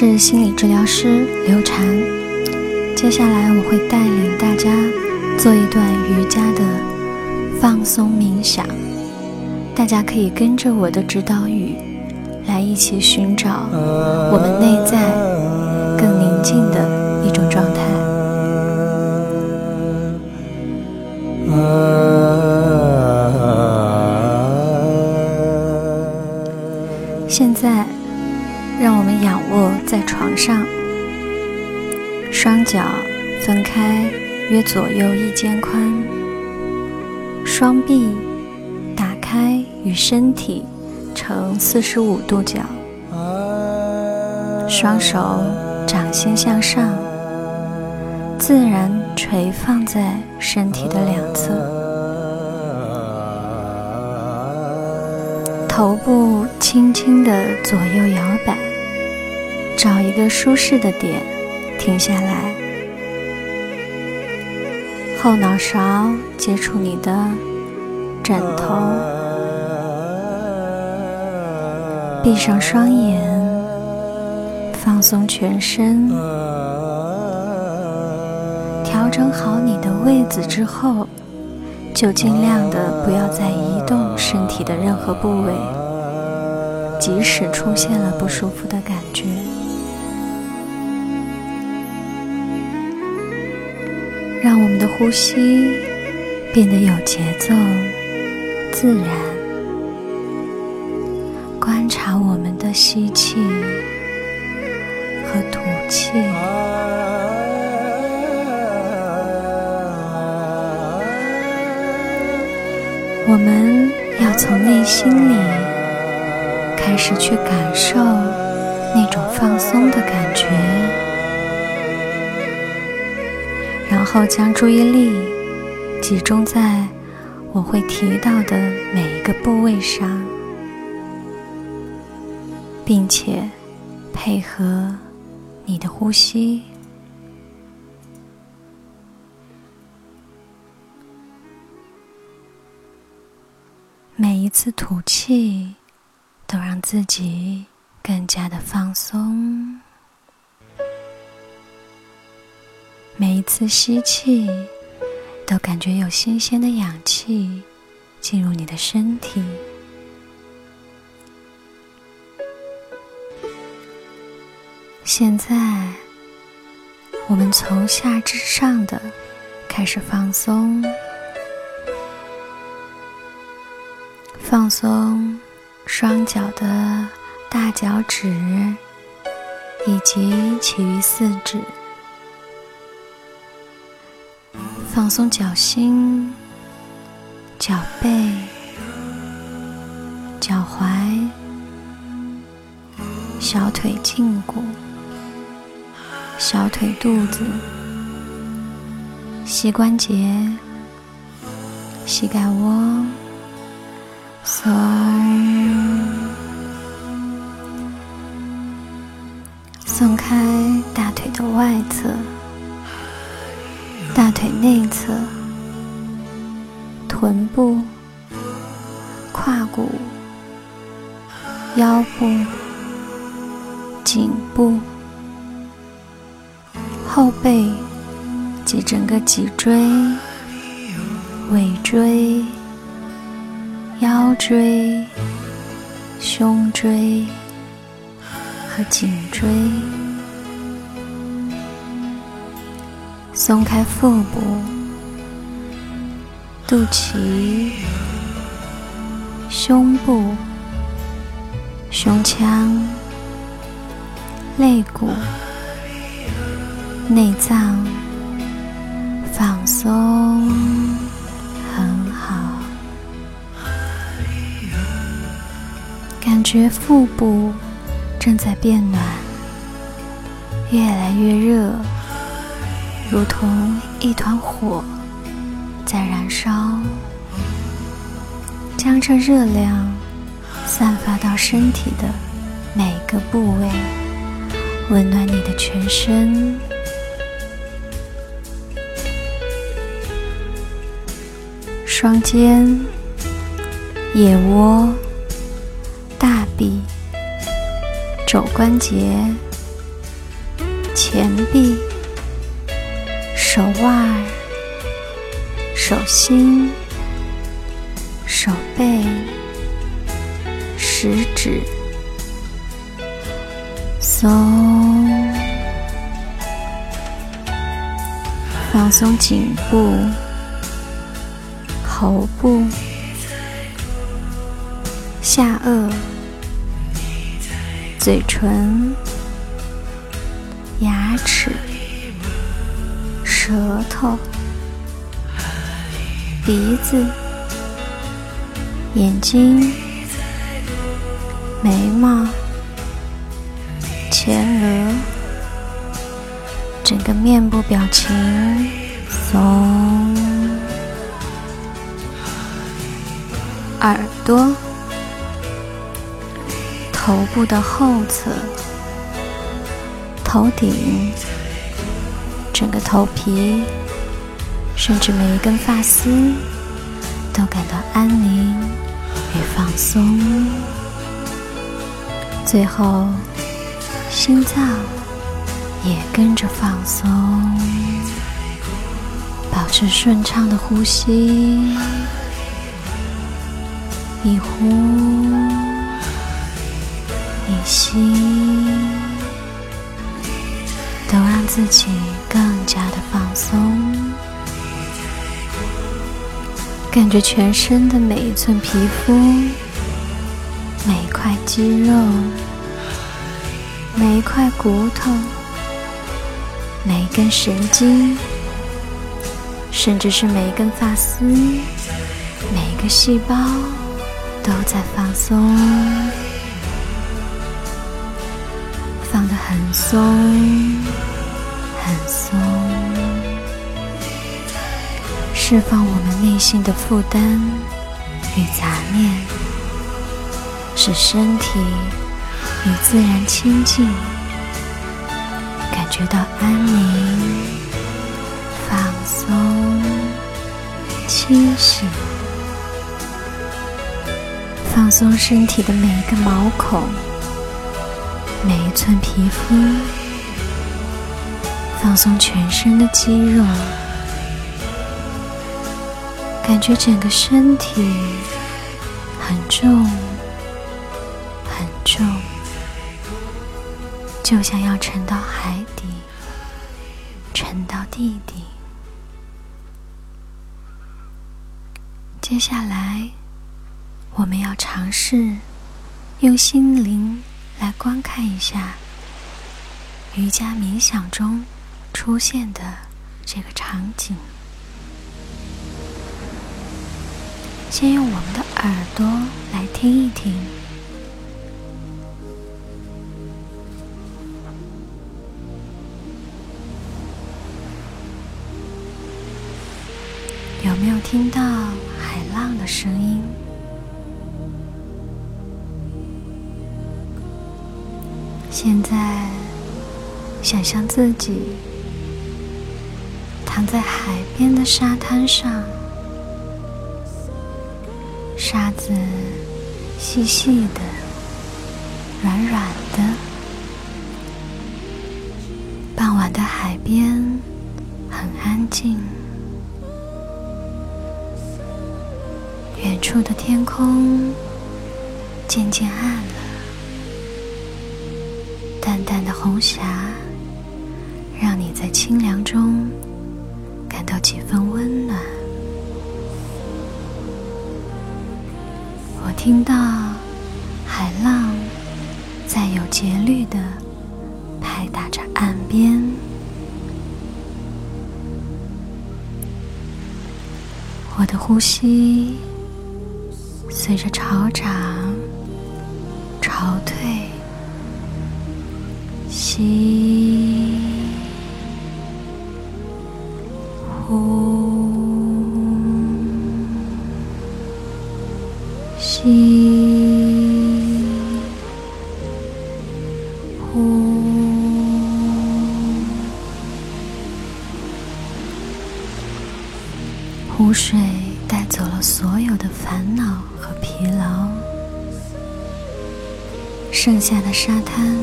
是心理治疗师刘禅，接下来我会带领大家做一段瑜伽的放松冥想，大家可以跟着我的指导语来一起寻找我们内在更宁静的一种状态。现在，让我们仰卧在床上，双脚分开约左右一肩宽，双臂打开与身体呈四十五度角，双手掌心向上，自然垂放在身体的两侧。头部轻轻的左右摇摆，找一个舒适的点，停下来。后脑勺接触你的枕头，闭上双眼，放松全身，调整好你的位子之后。就尽量的不要再移动身体的任何部位，即使出现了不舒服的感觉，让我们的呼吸变得有节奏、自然，观察我们的吸气和吐气。我们要从内心里开始去感受那种放松的感觉，然后将注意力集中在我会提到的每一个部位上，并且配合你的呼吸。每一次吐气，都让自己更加的放松；每一次吸气，都感觉有新鲜的氧气进入你的身体。现在，我们从下至上的开始放松。放松双脚的大脚趾以及其余四指，放松脚心、脚背、脚踝、小腿胫骨、小腿肚子、膝关节、膝盖窝。松，松开大腿的外侧、腿内侧、臀部、胯骨、腰部、颈部、后背及整个脊椎、尾椎。腰椎、胸椎和颈椎，松开腹部、肚脐、胸部、胸腔、肋骨、内脏，放松。感觉腹部正在变暖，越来越热，如同一团火在燃烧，将这热量散发到身体的每个部位，温暖你的全身。双肩、腋窝。大臂、肘关节、前臂、手腕、手心、手背、食指，松，放松颈部、头部、下颚。嘴唇、牙齿、舌头、鼻子、眼睛、眉毛、前额，整个面部表情松，耳朵。头部的后侧、头顶、整个头皮，甚至每一根发丝，都感到安宁与放松。最后，心脏也跟着放松，保持顺畅的呼吸，一呼一。吸，都让自己更加的放松，感觉全身的每一寸皮肤、每一块肌肉、每一块骨头、每一根神经，甚至是每一根发丝、每一个细胞，都在放松。放得很松，很松，释放我们内心的负担与杂念，使身体与自然亲近，感觉到安宁、放松、清醒，放松身体的每一个毛孔。每一寸皮肤，放松全身的肌肉，感觉整个身体很重，很重，就像要沉到海底，沉到地底。接下来，我们要尝试用心灵。来观看一下瑜伽冥想中出现的这个场景。先用我们的耳朵来听一听，有没有听到海浪的声音？现在，想象自己躺在海边的沙滩上，沙子细细的、软软的。傍晚的海边很安静，远处的天空渐渐暗了。淡淡的红霞，让你在清凉中感到几分温暖。我听到海浪在有节律的拍打着岸边，我的呼吸随着潮涨潮退。吸，呼，吸，呼。湖水带走了所有的烦恼和疲劳，剩下的沙滩。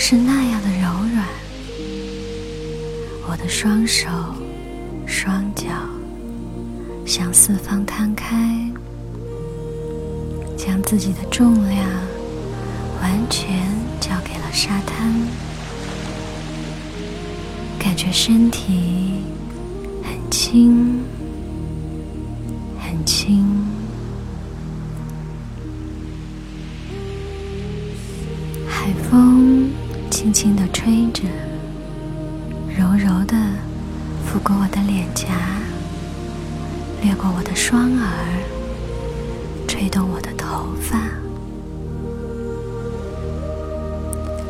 是那样的柔软我的双手、双脚向四方摊开，将自己的重量完全交给了沙滩，感觉身体很轻，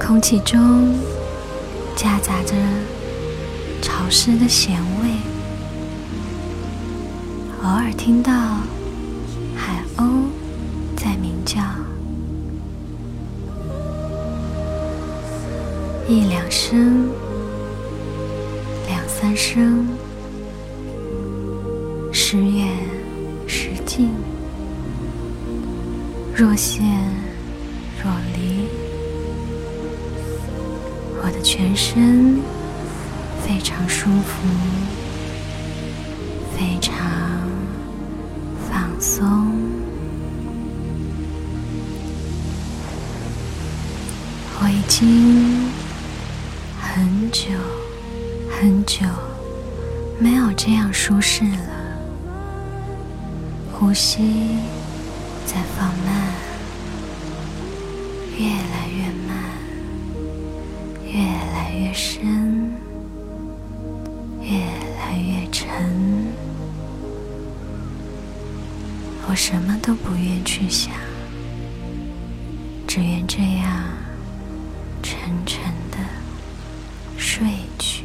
空气中夹杂着潮湿的咸味，偶尔听到海鸥在鸣叫，一两声。两三声，时远时近，若现全身非常舒服，非常放松。我已经很久。很久没有这样舒适了，呼吸在放慢，越来越深越来越沉。我什么都不愿去想。只愿这样沉沉的睡去。